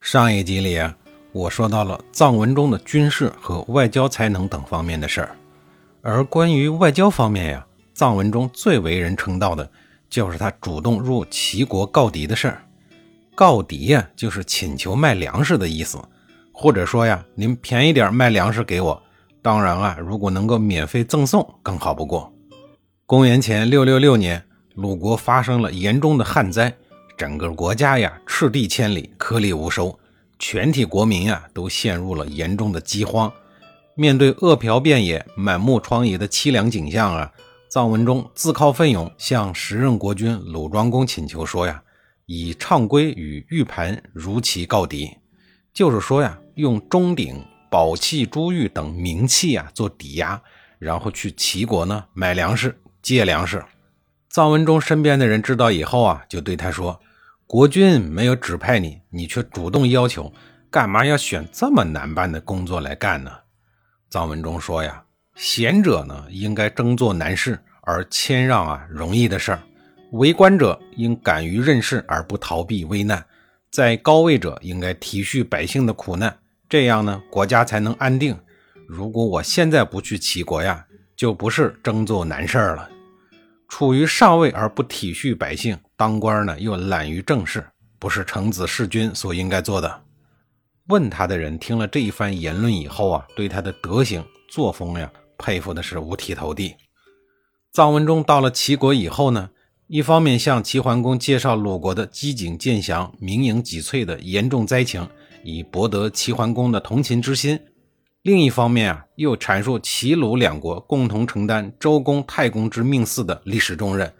上一集里啊，我说到了藏文中的军事和外交才能等方面的事儿，而关于外交方面呀，藏文中最为人称道的就是他主动入齐国告敌的事儿。告敌呀，就是请求卖粮食的意思，或者说呀，您便宜点卖粮食给我。当然啊，如果能够免费赠送，更好不过。公元前六六六年，鲁国发生了严重的旱灾。整个国家呀，赤地千里，颗粒无收，全体国民呀都陷入了严重的饥荒。面对饿殍遍野、满目疮痍的凄凉景象啊，臧文忠自告奋勇向时任国君鲁庄公请求说呀，以唱圭与玉盘如其告敌，就是说呀，用钟鼎、宝器、珠玉等名器啊做抵押，然后去齐国呢买粮食、借粮食。臧文忠身边的人知道以后啊，就对他说。国君没有指派你，你却主动要求，干嘛要选这么难办的工作来干呢？臧文忠说呀：“贤者呢，应该争做难事，而谦让啊容易的事儿；为官者应敢于任事，而不逃避危难；在高位者应该体恤百姓的苦难，这样呢，国家才能安定。如果我现在不去齐国呀，就不是争做难事儿了。”处于上位而不体恤百姓，当官呢又懒于政事，不是臣子弑君所应该做的。问他的人听了这一番言论以后啊，对他的德行作风呀，佩服的是五体投地。臧文忠到了齐国以后呢，一方面向齐桓公介绍鲁国的饥馑渐降、民营己瘁的严重灾情，以博得齐桓公的同情之心。另一方面啊，又阐述齐鲁两国共同承担周公、太公之命祀的历史重任，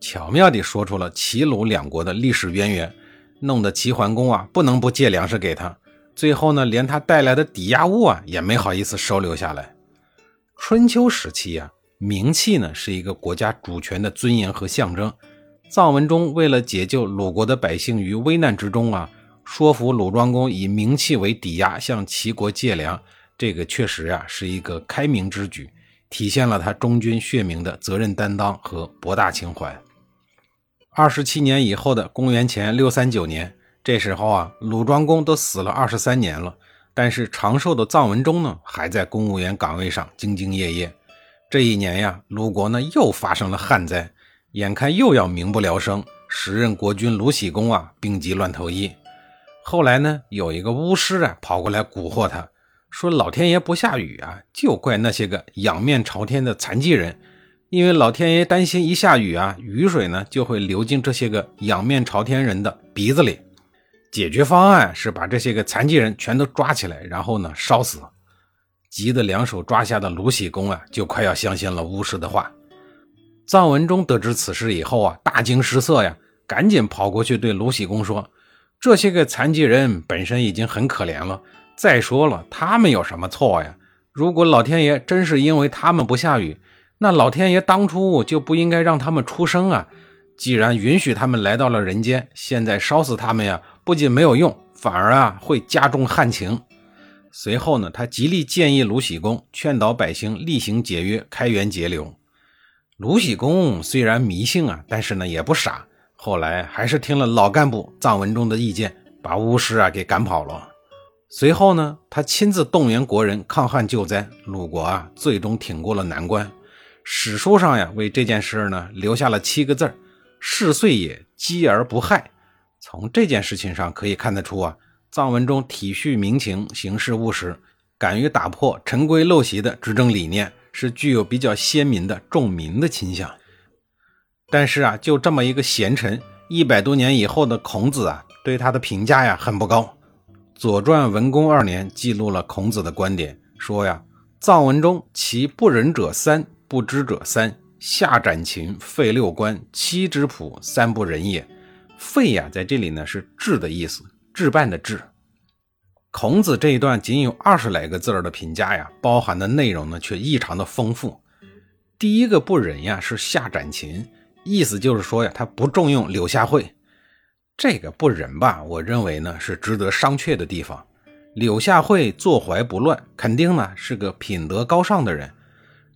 巧妙地说出了齐鲁两国的历史渊源，弄得齐桓公啊不能不借粮食给他。最后呢，连他带来的抵押物啊也没好意思收留下来。春秋时期啊，名器呢是一个国家主权的尊严和象征。臧文中为了解救鲁国的百姓于危难之中啊，说服鲁庄公以名器为抵押向齐国借粮。这个确实呀是一个开明之举，体现了他忠君血明的责任担当和博大情怀。二十七年以后的公元前六三九年，这时候啊，鲁庄公都死了二十三年了，但是长寿的臧文忠呢，还在公务员岗位上兢兢业业。这一年呀，鲁国呢又发生了旱灾，眼看又要民不聊生，时任国君鲁僖公啊病急乱投医。后来呢，有一个巫师啊跑过来蛊惑他。说老天爷不下雨啊，就怪那些个仰面朝天的残疾人，因为老天爷担心一下雨啊，雨水呢就会流进这些个仰面朝天人的鼻子里。解决方案是把这些个残疾人全都抓起来，然后呢烧死。急得两手抓下的卢喜公啊，就快要相信了巫师的话。臧文忠得知此事以后啊，大惊失色呀，赶紧跑过去对卢喜公说：“这些个残疾人本身已经很可怜了。”再说了，他们有什么错呀？如果老天爷真是因为他们不下雨，那老天爷当初就不应该让他们出生啊！既然允许他们来到了人间，现在烧死他们呀，不仅没有用，反而啊会加重旱情。随后呢，他极力建议鲁喜公劝导百姓厉行节约，开源节流。鲁喜公虽然迷信啊，但是呢也不傻，后来还是听了老干部臧文忠的意见，把巫师啊给赶跑了。随后呢，他亲自动员国人抗旱救灾，鲁国啊最终挺过了难关。史书上呀为这件事呢留下了七个字儿：“是遂也，积而不害。”从这件事情上可以看得出啊，臧文中体恤民情，行事务实，敢于打破陈规陋习的执政理念，是具有比较鲜明的重民的倾向。但是啊，就这么一个贤臣，一百多年以后的孔子啊，对他的评价呀很不高。《左传》文公二年记录了孔子的观点，说呀：“藏文中其不仁者三，不知者三，下斩禽，废六官，七之仆，三不仁也。”废呀，在这里呢是治的意思，治办的治。孔子这一段仅有二十来个字儿的评价呀，包含的内容呢却异常的丰富。第一个不仁呀是夏斩秦，意思就是说呀，他不重用柳下惠。这个不仁吧，我认为呢是值得商榷的地方。柳下惠坐怀不乱，肯定呢是个品德高尚的人。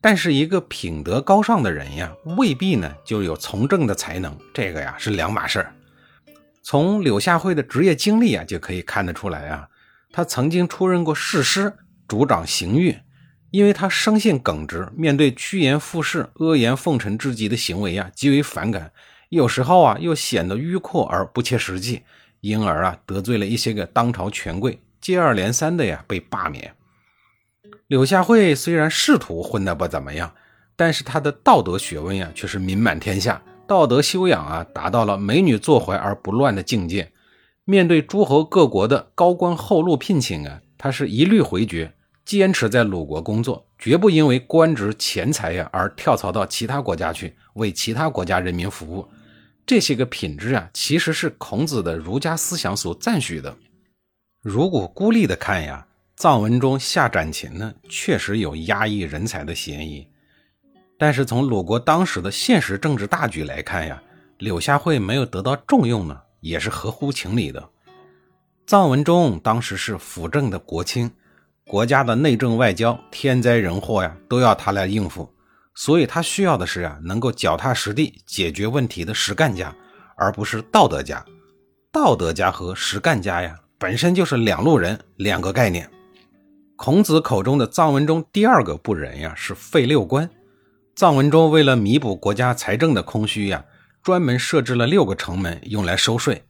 但是一个品德高尚的人呀，未必呢就有从政的才能，这个呀是两码事儿。从柳下惠的职业经历啊就可以看得出来啊。他曾经出任过侍师，主掌刑狱，因为他生性耿直，面对趋炎附势、阿谀奉承之极的行为啊，极为反感。有时候啊，又显得迂阔而不切实际，因而啊，得罪了一些个当朝权贵，接二连三的呀被罢免。柳下惠虽然仕途混得不怎么样，但是他的道德学问呀却是名满天下，道德修养啊达到了美女坐怀而不乱的境界。面对诸侯各国的高官厚禄聘请啊，他是一律回绝，坚持在鲁国工作，绝不因为官职钱财呀而跳槽到其他国家去为其他国家人民服务。这些个品质啊，其实是孔子的儒家思想所赞许的。如果孤立的看呀，臧文中下斩秦呢，确实有压抑人才的嫌疑。但是从鲁国当时的现实政治大局来看呀，柳下惠没有得到重用呢。也是合乎情理的。臧文中当时是辅政的国卿，国家的内政外交、天灾人祸呀，都要他来应付，所以他需要的是啊，能够脚踏实地解决问题的实干家，而不是道德家。道德家和实干家呀，本身就是两路人，两个概念。孔子口中的臧文中第二个不仁呀，是废六官。臧文中为了弥补国家财政的空虚呀。专门设置了六个城门用来收税，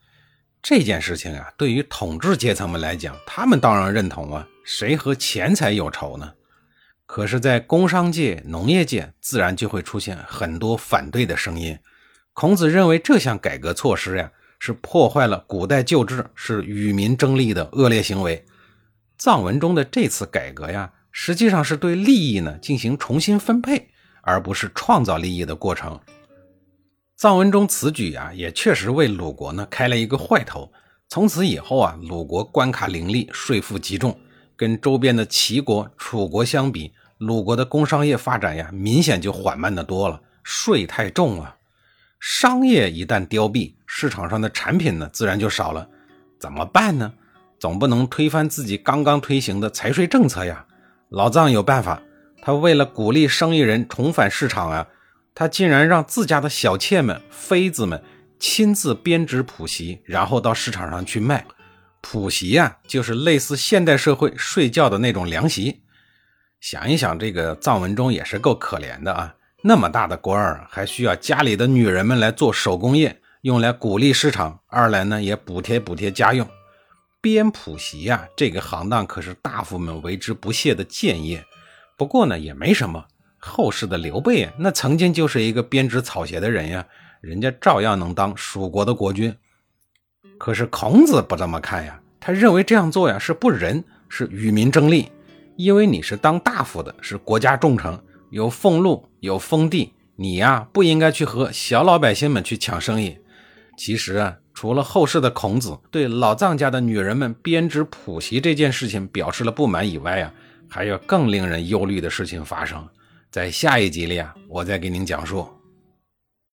这件事情啊，对于统治阶层们来讲，他们当然认同啊，谁和钱财有仇呢？可是，在工商界、农业界，自然就会出现很多反对的声音。孔子认为这项改革措施呀，是破坏了古代旧制，是与民争利的恶劣行为。藏文中的这次改革呀，实际上是对利益呢进行重新分配，而不是创造利益的过程。臧文中此举啊，也确实为鲁国呢开了一个坏头。从此以后啊，鲁国关卡林立，税负极重，跟周边的齐国、楚国相比，鲁国的工商业发展呀，明显就缓慢的多了。税太重了，商业一旦凋敝，市场上的产品呢，自然就少了。怎么办呢？总不能推翻自己刚刚推行的财税政策呀。老臧有办法，他为了鼓励生意人重返市场啊。他竟然让自家的小妾们、妃子们亲自编织谱席，然后到市场上去卖。普席呀，就是类似现代社会睡觉的那种凉席。想一想，这个臧文中也是够可怜的啊！那么大的官儿，还需要家里的女人们来做手工业，用来鼓励市场；二来呢，也补贴补贴家用。编普席呀，这个行当可是大夫们为之不懈的贱业。不过呢，也没什么。后世的刘备，那曾经就是一个编织草鞋的人呀，人家照样能当蜀国的国君。可是孔子不这么看呀，他认为这样做呀是不仁，是与民争利。因为你是当大夫的，是国家重臣，有俸禄，有封地，你呀不应该去和小老百姓们去抢生意。其实啊，除了后世的孔子对老臧家的女人们编织谱席这件事情表示了不满以外呀，还有更令人忧虑的事情发生。在下一集里啊，我再给您讲述。